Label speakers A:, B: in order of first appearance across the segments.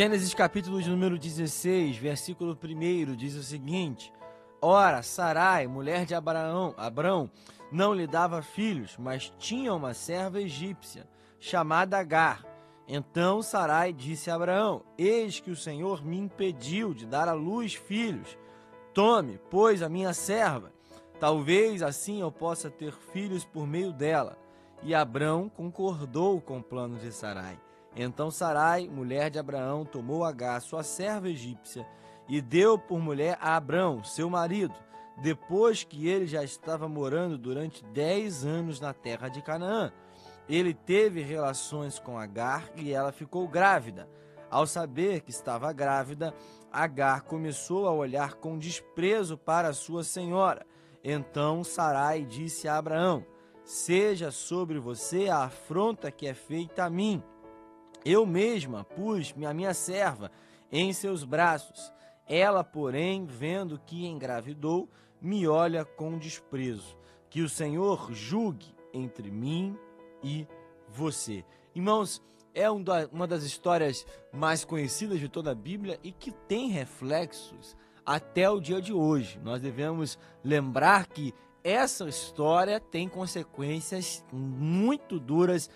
A: Gênesis capítulo de número 16, versículo 1 diz o seguinte: Ora, Sarai, mulher de Abraão, Abrão, não lhe dava filhos, mas tinha uma serva egípcia, chamada Agar. Então Sarai disse a Abraão: Eis que o Senhor me impediu de dar à luz filhos. Tome, pois, a minha serva. Talvez assim eu possa ter filhos por meio dela. E Abrão concordou com o plano de Sarai. Então Sarai, mulher de Abraão, tomou Agar, sua serva egípcia, e deu por mulher a Abrão, seu marido, depois que ele já estava morando durante dez anos na terra de Canaã. Ele teve relações com Agar e ela ficou grávida. Ao saber que estava grávida, Agar começou a olhar com desprezo para sua senhora. Então Sarai disse a Abraão: Seja sobre você a afronta que é feita a mim. Eu mesma pus a minha serva em seus braços. Ela, porém, vendo que engravidou, me olha com desprezo. Que o Senhor julgue entre mim e você. Irmãos, é uma das histórias mais conhecidas de toda a Bíblia e que tem reflexos até o dia de hoje. Nós devemos lembrar que essa história tem consequências muito duras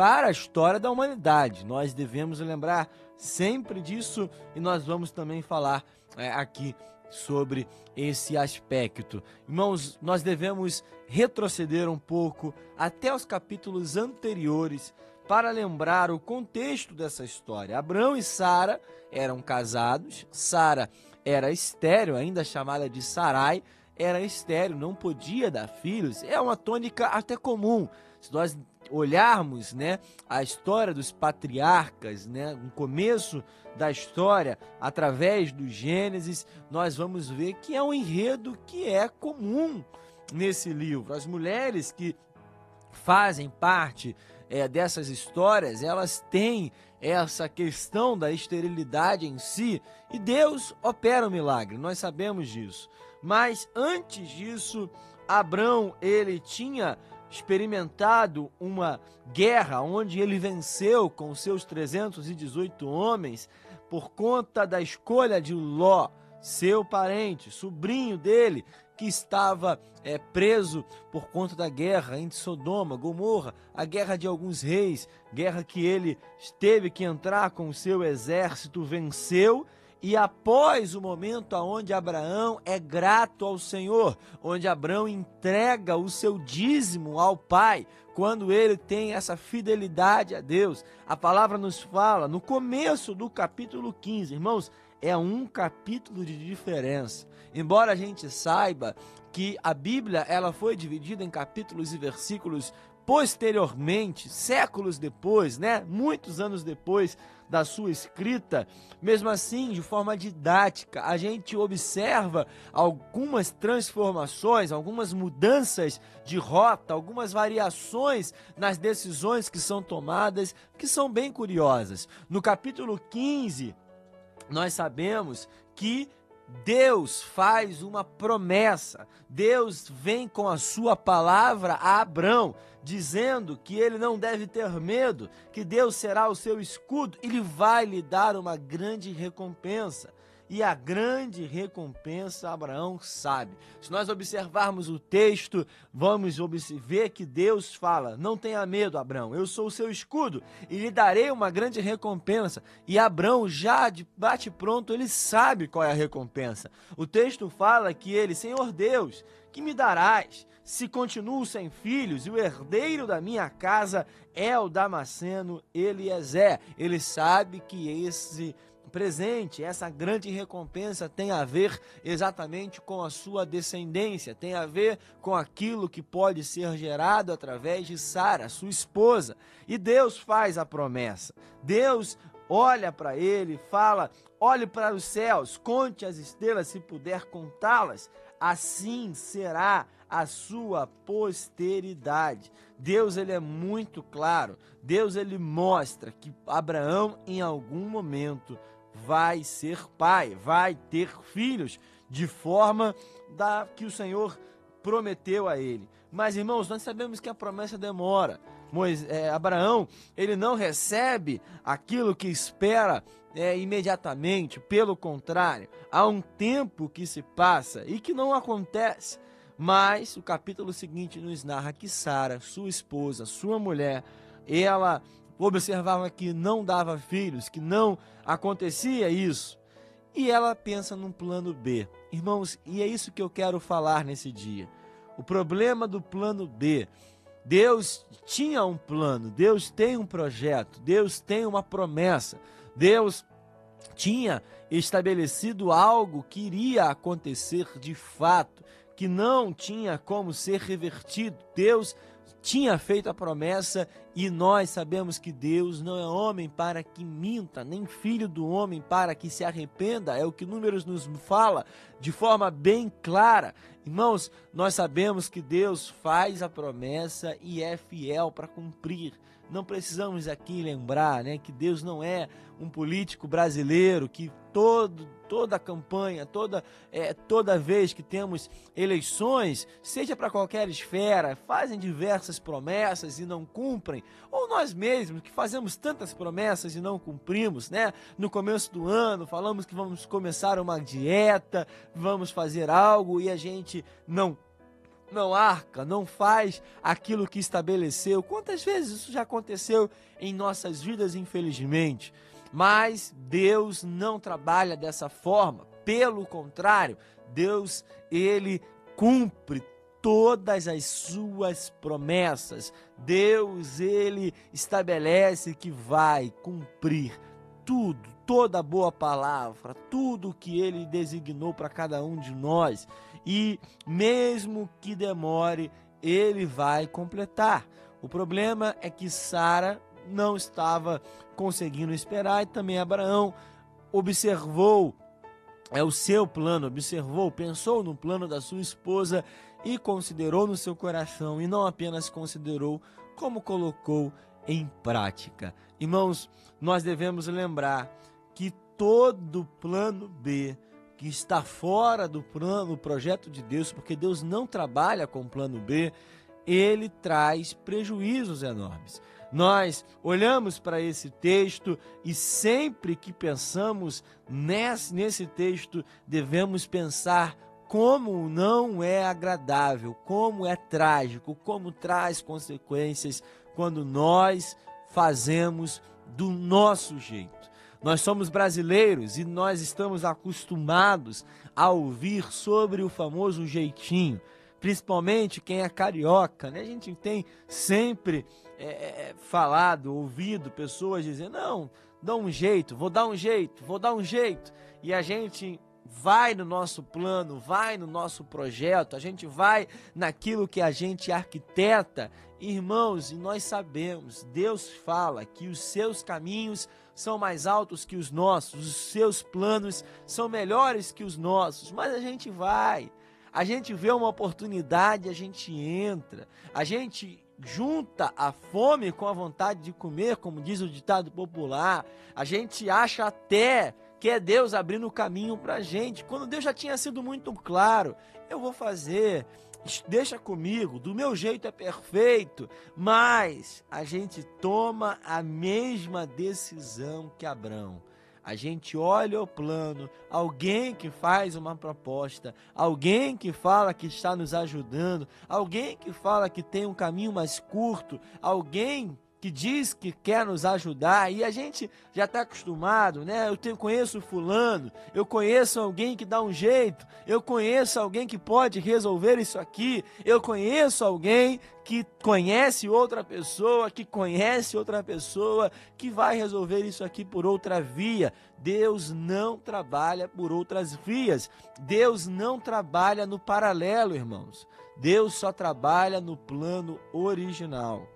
A: para a história da humanidade. Nós devemos lembrar sempre disso e nós vamos também falar é, aqui sobre esse aspecto. Irmãos, nós devemos retroceder um pouco até os capítulos anteriores para lembrar o contexto dessa história. Abraão e Sara eram casados, Sara era estéreo, ainda chamada de Sarai, era estéreo, não podia dar filhos. É uma tônica até comum. Se nós olharmos, né, a história dos patriarcas, né, no começo da história, através do Gênesis, nós vamos ver que é um enredo que é comum nesse livro. As mulheres que fazem parte é, dessas histórias, elas têm essa questão da esterilidade em si e Deus opera o milagre, nós sabemos disso. Mas antes disso, Abrão ele tinha experimentado uma guerra onde ele venceu com seus 318 homens por conta da escolha de Ló, seu parente, sobrinho dele, que estava é, preso por conta da guerra entre Sodoma, Gomorra, a guerra de alguns reis, guerra que ele teve que entrar com o seu exército, venceu e após o momento aonde Abraão é grato ao Senhor, onde Abraão entrega o seu dízimo ao Pai, quando ele tem essa fidelidade a Deus, a palavra nos fala no começo do capítulo 15, irmãos, é um capítulo de diferença. Embora a gente saiba que a Bíblia ela foi dividida em capítulos e versículos posteriormente, séculos depois, né? Muitos anos depois da sua escrita, mesmo assim, de forma didática, a gente observa algumas transformações, algumas mudanças de rota, algumas variações nas decisões que são tomadas, que são bem curiosas. No capítulo 15, nós sabemos que Deus faz uma promessa. Deus vem com a sua palavra a Abrão, dizendo que ele não deve ter medo, que Deus será o seu escudo, ele vai lhe dar uma grande recompensa e a grande recompensa Abraão sabe. Se nós observarmos o texto, vamos ver que Deus fala: Não tenha medo, Abraão, eu sou o seu escudo e lhe darei uma grande recompensa. E Abraão, já de bate-pronto, ele sabe qual é a recompensa. O texto fala que ele, Senhor Deus, que me darás? Se continuo sem filhos e o herdeiro da minha casa é o Damasceno Eliezer. Ele sabe que esse presente, essa grande recompensa tem a ver exatamente com a sua descendência, tem a ver com aquilo que pode ser gerado através de Sara, sua esposa. E Deus faz a promessa. Deus olha para ele, fala: olhe para os céus, conte as estrelas se puder contá-las, assim será a sua posteridade. Deus ele é muito claro. Deus ele mostra que Abraão em algum momento vai ser pai, vai ter filhos, de forma da que o Senhor prometeu a ele. Mas irmãos, nós sabemos que a promessa demora. Moisés, é, Abraão, ele não recebe aquilo que espera é, imediatamente, pelo contrário, há um tempo que se passa e que não acontece. Mas o capítulo seguinte nos narra que Sara, sua esposa, sua mulher, ela observava que não dava filhos, que não acontecia isso. E ela pensa num plano B. Irmãos, e é isso que eu quero falar nesse dia. O problema do plano B. Deus tinha um plano, Deus tem um projeto, Deus tem uma promessa. Deus tinha estabelecido algo que iria acontecer de fato, que não tinha como ser revertido. Deus tinha feito a promessa e nós sabemos que Deus não é homem para que minta, nem filho do homem para que se arrependa, é o que Números nos fala de forma bem clara. Irmãos, nós sabemos que Deus faz a promessa e é fiel para cumprir. Não precisamos aqui lembrar né, que Deus não é um político brasileiro que todo, toda campanha, toda, é, toda vez que temos eleições, seja para qualquer esfera, fazem diversas promessas e não cumprem, ou nós mesmos que fazemos tantas promessas e não cumprimos, né? No começo do ano falamos que vamos começar uma dieta, vamos fazer algo e a gente não não arca, não faz aquilo que estabeleceu. Quantas vezes isso já aconteceu em nossas vidas, infelizmente? Mas Deus não trabalha dessa forma. Pelo contrário, Deus ele cumpre todas as suas promessas. Deus ele estabelece que vai cumprir tudo, toda boa palavra, tudo que ele designou para cada um de nós e mesmo que demore, ele vai completar. O problema é que Sara não estava conseguindo esperar e também Abraão observou é o seu plano, observou, pensou no plano da sua esposa e considerou no seu coração e não apenas considerou, como colocou em prática. Irmãos, nós devemos lembrar que todo plano B que está fora do plano, projeto de Deus, porque Deus não trabalha com plano B, ele traz prejuízos enormes. Nós olhamos para esse texto e sempre que pensamos nesse, nesse texto, devemos pensar como não é agradável, como é trágico, como traz consequências quando nós fazemos do nosso jeito. Nós somos brasileiros e nós estamos acostumados a ouvir sobre o famoso jeitinho, principalmente quem é carioca, né? A gente tem sempre é, é, é, falado, ouvido pessoas dizendo: não, dá um jeito, vou dar um jeito, vou dar um jeito. E a gente vai no nosso plano, vai no nosso projeto, a gente vai naquilo que a gente arquiteta. Irmãos, e nós sabemos, Deus fala que os seus caminhos são mais altos que os nossos, os seus planos são melhores que os nossos, mas a gente vai. A gente vê uma oportunidade, a gente entra. A gente junta a fome com a vontade de comer, como diz o ditado popular. A gente acha até que é Deus abrindo o caminho para a gente, quando Deus já tinha sido muito claro: eu vou fazer, deixa comigo, do meu jeito é perfeito, mas a gente toma a mesma decisão que Abraão. A gente olha o plano, alguém que faz uma proposta, alguém que fala que está nos ajudando, alguém que fala que tem um caminho mais curto, alguém que diz que quer nos ajudar e a gente já está acostumado, né? Eu tenho, conheço fulano, eu conheço alguém que dá um jeito, eu conheço alguém que pode resolver isso aqui, eu conheço alguém que conhece outra pessoa, que conhece outra pessoa, que vai resolver isso aqui por outra via. Deus não trabalha por outras vias. Deus não trabalha no paralelo, irmãos. Deus só trabalha no plano original.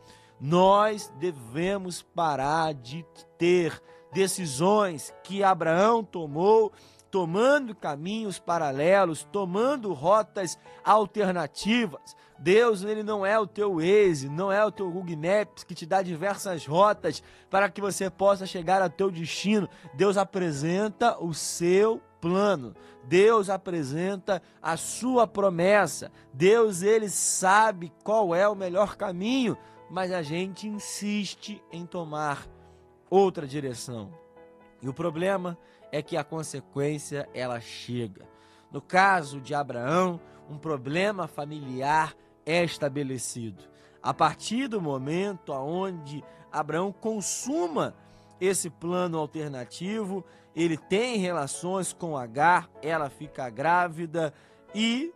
A: Nós devemos parar de ter decisões que Abraão tomou, tomando caminhos paralelos, tomando rotas alternativas. Deus, ele não é o teu Waze, não é o teu Google Maps que te dá diversas rotas para que você possa chegar ao teu destino. Deus apresenta o seu plano. Deus apresenta a sua promessa. Deus ele sabe qual é o melhor caminho mas a gente insiste em tomar outra direção. E o problema é que a consequência ela chega. No caso de Abraão, um problema familiar é estabelecido. A partir do momento onde Abraão consuma esse plano alternativo, ele tem relações com Agar, ela fica grávida e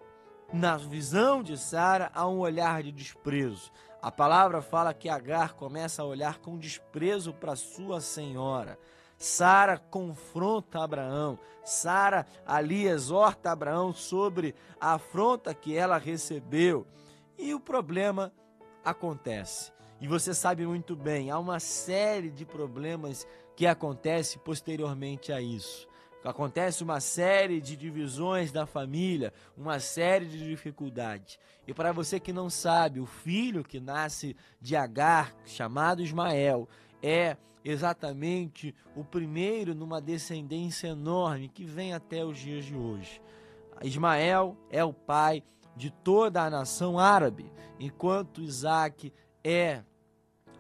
A: na visão de Sara há um olhar de desprezo. A palavra fala que Agar começa a olhar com desprezo para sua senhora. Sara confronta Abraão. Sara ali exorta Abraão sobre a afronta que ela recebeu. E o problema acontece. E você sabe muito bem, há uma série de problemas que acontece posteriormente a isso. Acontece uma série de divisões da família, uma série de dificuldades. E para você que não sabe, o filho que nasce de Agar, chamado Ismael, é exatamente o primeiro numa descendência enorme que vem até os dias de hoje. Ismael é o pai de toda a nação árabe, enquanto Isaac é,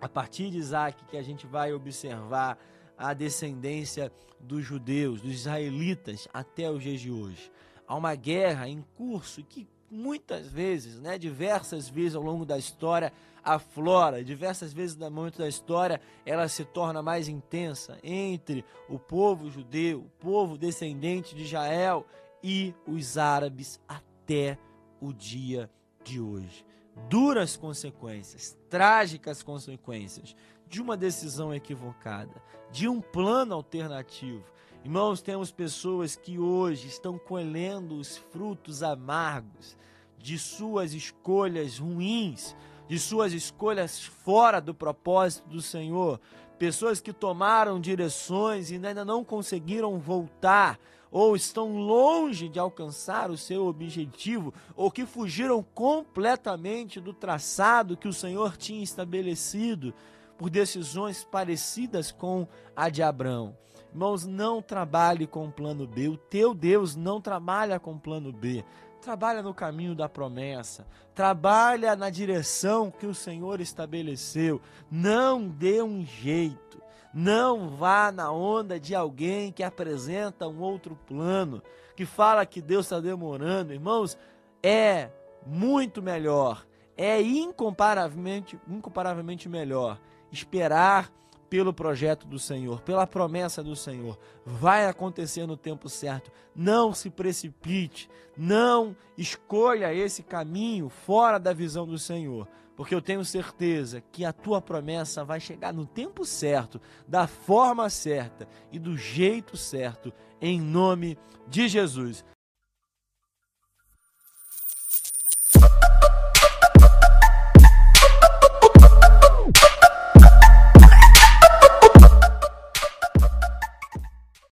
A: a partir de Isaac, que a gente vai observar a descendência dos judeus, dos israelitas, até os dias de hoje. Há uma guerra em curso que muitas vezes, né, diversas vezes ao longo da história, aflora, diversas vezes no momento da história, ela se torna mais intensa entre o povo judeu, o povo descendente de Israel e os árabes até o dia de hoje. Duras consequências, trágicas consequências de uma decisão equivocada, de um plano alternativo. Irmãos, temos pessoas que hoje estão colhendo os frutos amargos de suas escolhas ruins, de suas escolhas fora do propósito do Senhor. Pessoas que tomaram direções e ainda não conseguiram voltar, ou estão longe de alcançar o seu objetivo, ou que fugiram completamente do traçado que o Senhor tinha estabelecido por decisões parecidas com a de Abraão. Irmãos, não trabalhe com o plano B. O teu Deus não trabalha com o plano B. Trabalha no caminho da promessa. Trabalha na direção que o Senhor estabeleceu. Não dê um jeito. Não vá na onda de alguém que apresenta um outro plano, que fala que Deus está demorando. Irmãos, é muito melhor, é incomparavelmente, incomparavelmente melhor esperar pelo projeto do Senhor, pela promessa do Senhor. Vai acontecer no tempo certo. Não se precipite, não escolha esse caminho fora da visão do Senhor, porque eu tenho certeza que a tua promessa vai chegar no tempo certo, da forma certa e do jeito certo, em nome de Jesus.